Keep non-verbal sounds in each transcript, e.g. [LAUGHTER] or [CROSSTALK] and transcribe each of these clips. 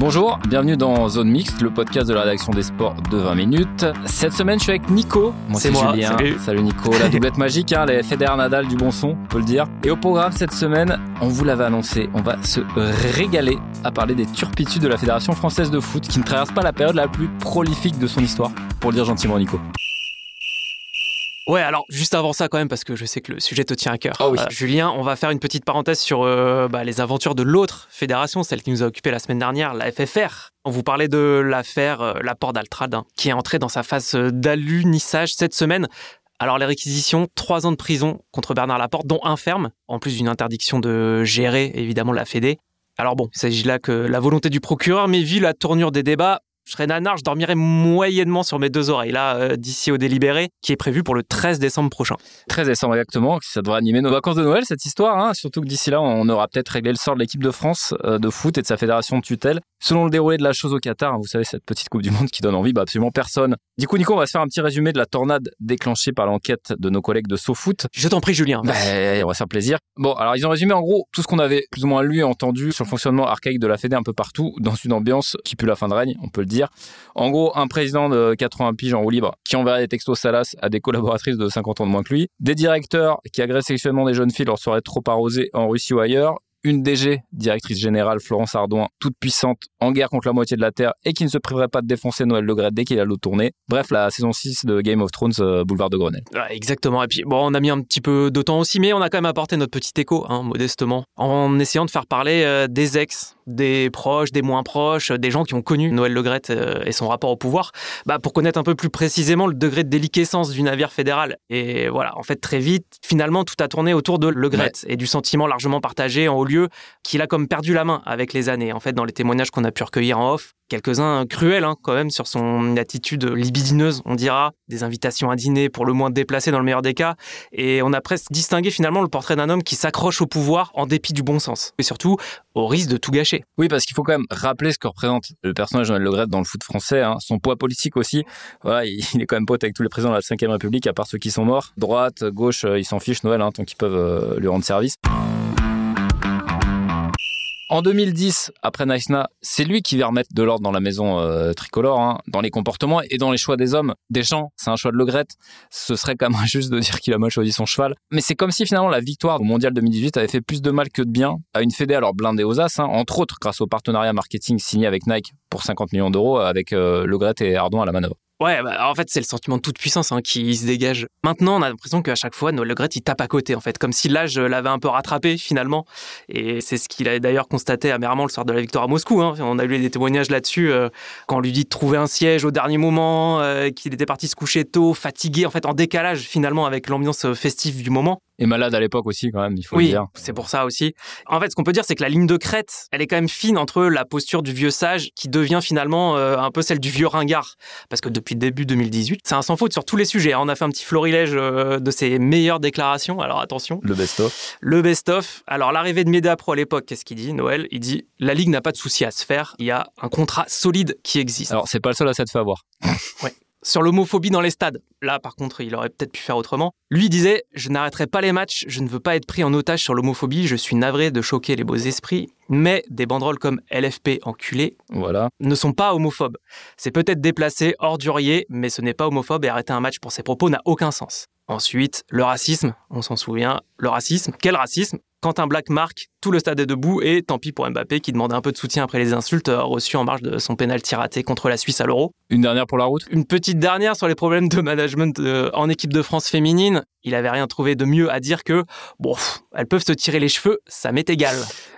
Bonjour, bienvenue dans Zone Mixte, le podcast de la rédaction des sports de 20 minutes. Cette semaine, je suis avec Nico. Moi, c'est. Julien. Salut. Nico. La doublette magique, hein, les Federer Nadal du bon son, on peut le dire. Et au programme cette semaine, on vous l'avait annoncé, on va se régaler à parler des turpitudes de la Fédération française de foot qui ne traverse pas la période la plus prolifique de son histoire, pour le dire gentiment, Nico. Ouais, alors juste avant ça quand même, parce que je sais que le sujet te tient à cœur. Oh oui. Euh, Julien, on va faire une petite parenthèse sur euh, bah, les aventures de l'autre fédération, celle qui nous a occupé la semaine dernière, la FFR. On vous parlait de l'affaire euh, Laporte d'Altrad, hein, qui est entrée dans sa phase euh, d'alunissage cette semaine. Alors les réquisitions, trois ans de prison contre Bernard Laporte, dont un ferme, en plus d'une interdiction de gérer évidemment la Fédé. Alors bon, il s'agit là que la volonté du procureur, mais vu la tournure des débats, je serais nanar, je dormirais moyennement sur mes deux oreilles, là, euh, d'ici au délibéré, qui est prévu pour le 13 décembre prochain. 13 décembre exactement, ça devrait animer nos vacances de Noël cette histoire, hein. surtout que d'ici là on aura peut-être réglé le sort de l'équipe de France euh, de foot et de sa fédération de tutelle. Selon le déroulé de la chose au Qatar, hein, vous savez cette petite Coupe du Monde qui donne envie bah, absolument personne. Du coup Nico, on va se faire un petit résumé de la tornade déclenchée par l'enquête de nos collègues de SoFoot. Je t'en prie Julien. Bah, on va se faire plaisir. Bon, alors ils ont résumé en gros tout ce qu'on avait plus ou moins lu et entendu sur le fonctionnement archaïque de la Fédé un peu partout, dans une ambiance qui pue la fin de règne, on peut le dire. En gros, un président de 80 piges en roue libre qui enverrait des textos salaces à des collaboratrices de 50 ans de moins que lui, des directeurs qui agressent sexuellement des jeunes filles leur soirée trop arrosée en Russie ou ailleurs, une DG, directrice générale Florence Ardouin, toute puissante, en guerre contre la moitié de la Terre et qui ne se priverait pas de défoncer Noël Le Gret dès qu'il a l'eau tournée. Bref, la saison 6 de Game of Thrones, euh, boulevard de Grenelle. Ouais, exactement. Et puis, bon, on a mis un petit peu de temps aussi, mais on a quand même apporté notre petit écho, hein, modestement, en essayant de faire parler euh, des ex, des proches, des moins proches, des gens qui ont connu Noël Le Gret euh, et son rapport au pouvoir, bah, pour connaître un peu plus précisément le degré de déliquescence du navire fédéral. Et voilà, en fait, très vite, finalement, tout a tourné autour de Le Gret et du sentiment largement partagé en haut lieu qu'il a comme perdu la main avec les années. En fait, dans les témoignages qu'on a pu recueillir en off, quelques-uns cruels hein, quand même sur son attitude libidineuse, on dira, des invitations à dîner pour le moins déplacées dans le meilleur des cas, et on a presque distingué finalement le portrait d'un homme qui s'accroche au pouvoir en dépit du bon sens, et surtout au risque de tout gâcher. Oui, parce qu'il faut quand même rappeler ce que représente le personnage de Noël Le Gret dans le foot français, hein, son poids politique aussi. Voilà, il [LAUGHS] est quand même pote avec tous les présidents de la 5ème République, à part ceux qui sont morts. Droite, gauche, euh, ils s'en fichent Noël, hein, tant qu'ils peuvent euh, lui rendre service. En 2010, après Naïsna, c'est lui qui vient remettre de l'ordre dans la maison euh, tricolore, hein, dans les comportements et dans les choix des hommes. Deschamps, c'est un choix de Le Gret. Ce serait quand même injuste [LAUGHS] de dire qu'il a mal choisi son cheval. Mais c'est comme si finalement la victoire au Mondial 2018 avait fait plus de mal que de bien à une fédé alors blindée aux as, hein, entre autres grâce au partenariat marketing signé avec Nike pour 50 millions d'euros avec euh, et Ardouin à la manœuvre. Ouais, bah, en fait, c'est le sentiment de toute puissance hein, qui se dégage. Maintenant, on a l'impression qu'à chaque fois, Noël Le Gret, il tape à côté, en fait, comme si l'âge l'avait un peu rattrapé, finalement. Et c'est ce qu'il a d'ailleurs constaté amèrement le soir de la victoire à Moscou. hein. On a lu des témoignages là-dessus, euh, quand on lui dit de trouver un siège au dernier moment, euh, qu'il était parti se coucher tôt, fatigué, en fait, en décalage, finalement, avec l'ambiance euh, festive du moment. Et malade à l'époque aussi quand même, il faut le Oui, dire. c'est pour ça aussi. En fait, ce qu'on peut dire, c'est que la ligne de crête, elle est quand même fine entre la posture du vieux sage qui devient finalement euh, un peu celle du vieux ringard. Parce que depuis le début 2018, c'est un sans faute sur tous les sujets. hein. On a fait un petit florilège euh, de ses meilleures déclarations. Alors attention, Le best-of. le best-of. Alors l'arrivée de Média Pro à l'époque, qu'est-ce qu'il dit, Noël? Il dit la Ligue n'a pas de souci à se faire. Il y a un contrat solide qui existe. Alors c'est pas le seul à s'être fait avoir. Sur l'homophobie dans les stades, là par contre, il aurait peut-être pu faire autrement. Lui disait Je n'arrêterai pas les matchs, je ne veux pas être pris en otage sur l'homophobie, je suis navré de choquer les beaux esprits, mais des banderoles comme LFP enculé Voilà. ne sont pas homophobes. C'est peut-être déplacé, ordurier, mais ce n'est pas homophobe et arrêter un match pour ces propos n'a aucun sens. Ensuite, le racisme, on s'en souvient, le racisme, quel racisme? Quand un black marque, tout le stade est debout et tant pis pour Mbappé qui demandait un peu de soutien après les insultes euh, reçues en marge de son pénalty raté contre la Suisse à l'Euro. Une dernière pour la route? Une petite dernière sur les problèmes de management euh, en équipe de France féminine. Il avait rien trouvé de mieux à dire que, bon, elles peuvent se tirer les cheveux, ça m'est égal.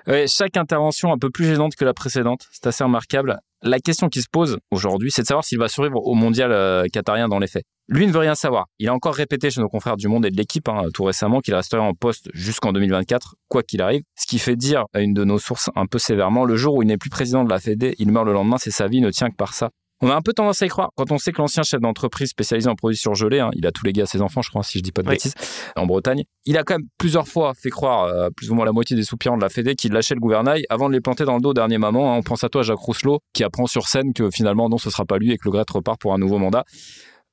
Ouais, chaque intervention un peu plus gênante que la précédente, c'est assez remarquable. La question qui se pose aujourd'hui, c'est de savoir s'il va survivre au mondial euh, qatarien dans les faits. Lui ne veut rien savoir. Il a encore répété chez nos confrères du Monde et de l'équipe hein, tout récemment qu'il resterait en poste jusqu'en 2024, quoi qu'il arrive. Ce qui fait dire à une de nos sources un peu sévèrement, le jour où il n'est plus président de la Fédé, il meurt le lendemain, c'est sa vie ne tient que par ça. On a un peu tendance à y croire quand on sait que l'ancien chef d'entreprise spécialisé en produits surgelés, hein, il a tous les gars à ses enfants, je crois, si je dis pas de bêtises, en Bretagne, il a quand même plusieurs fois fait croire, euh, plus ou moins la moitié des soupirants de la Fédé, qu'il lâchait le gouvernail avant de les planter dans le dos au dernier moment. Hein. On pense à toi, Jacques Rousselot, qui apprend sur scène que finalement, non, ce sera pas lui et que le Gret repart pour un nouveau mandat.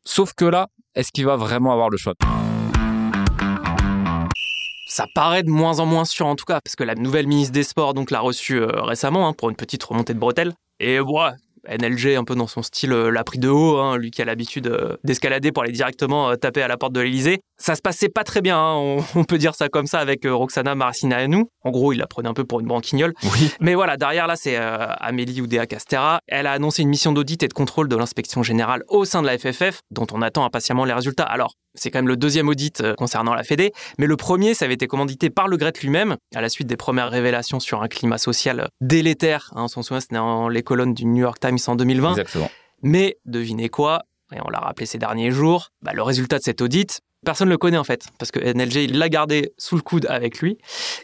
Sauf que là, est-ce qu'il va vraiment avoir le choix? Ça paraît de moins en moins sûr en tout cas, parce que la nouvelle ministre des Sports donc l'a reçu euh, récemment hein, pour une petite remontée de bretelles. Et ouais, NLG, un peu dans son style, euh, l'a pris de haut, hein, lui qui a l'habitude euh, d'escalader pour aller directement taper à la porte de l'Elysée. Ça se passait pas très bien, hein, on, [LAUGHS] peut dire ça comme ça, avec Roxana nous. En gros, il la prenait un peu pour une branquignole. Oui. Mais voilà, derrière là, c'est Amélie Oudéa Castera. Elle a annoncé une mission d'audit et de contrôle de l'inspection générale au sein de la FFF, dont on attend impatiemment les résultats. Alors, c'est quand même le deuxième audit euh, concernant la Fédé, mais le premier, ça avait été commandité par le Gret lui-même, à la suite des premières révélations sur un climat social délétère. Hein, on s'en souvient, c'était dans les colonnes du New York Times en 2020. Exactement. Mais devinez quoi et on l'a rappelé ces derniers jours, bah, le résultat de cet audit, personne ne le connaît en fait, parce que NLG, il l'a gardé sous le coude avec lui,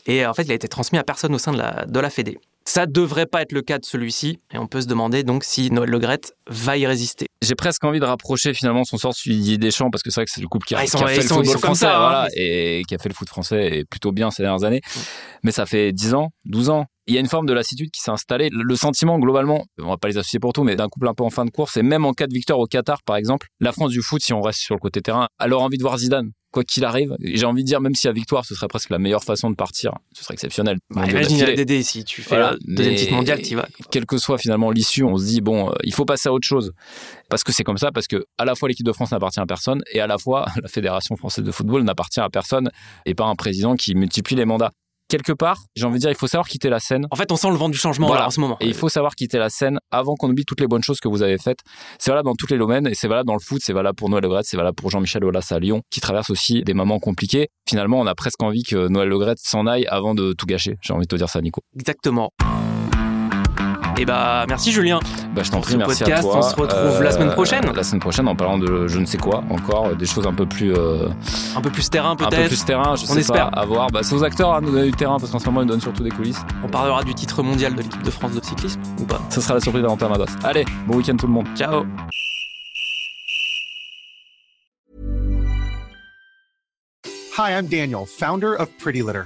et en fait, il a été transmis à personne au sein de la, de la Fédé. Ça devrait pas être le cas de celui-ci, et on peut se demander donc si Noël Legrette va y résister. J'ai presque envie de rapprocher finalement son sort sur Didier Deschamps, parce que c'est vrai que c'est le couple qui a, ah, fait le football français, hein. et qui a fait le foot français plutôt bien ces dernières années. Mm. Mais ça fait 10 ans, 12 ans. Il y a une forme de lassitude qui s'est installée. Le sentiment, globalement, on va pas les associer pour tout, mais d'un couple un peu en fin de course, et même en cas de victoire au Qatar, par exemple, la France du foot, si on reste sur le côté terrain, a leur envie de voir Zidane quoi qu'il arrive. J'ai envie de dire, même si la victoire, ce serait presque la meilleure façon de partir, ce serait exceptionnel. Bah, imagine la DD, si tu fais la deuxième titre mondial, tu vas. Quelle que soit finalement l'issue, on se dit, bon, euh, il faut passer à autre chose. Parce que c'est comme ça, parce que à la fois l'équipe de France n'appartient à personne, et à la fois [LAUGHS] la Fédération française de football n'appartient à personne, et pas un président qui multiplie les mandats quelque part, j'ai envie de dire, il faut savoir quitter la scène. En fait, on sent le vent du changement en ce moment. Et il faut savoir quitter la scène avant qu'on oublie toutes les bonnes choses que vous avez faites. C'est valable dans tous les domaines et c'est valable dans le foot, c'est valable pour Noël Le c'est valable pour Jean-Michel Aulas à Lyon, qui traverse aussi des moments compliqués. Finalement, on a presque envie que Noël Le s'en aille avant de tout gâcher. J'ai envie de te dire ça, Nico. Exactement. Et eh bah merci Julien. Bah je t'en prie, merci podcast. à toi. On se retrouve la semaine euh, prochaine. La semaine prochaine en parlant de je ne sais quoi encore, des choses un peu plus euh, un peu plus terrain peut-être. Un peu plus terrain, je on sais espère. pas. À voir. Bah, c'est aux acteurs à nous donner du terrain parce qu'en ce moment ils donnent surtout des coulisses. On parlera du titre mondial de l'équipe de France de cyclisme ou pas Ce sera la surprise d'Alentin Mados. Allez, bon week-end tout le monde. Ciao. Hi, I'm Daniel, founder of Pretty Litter.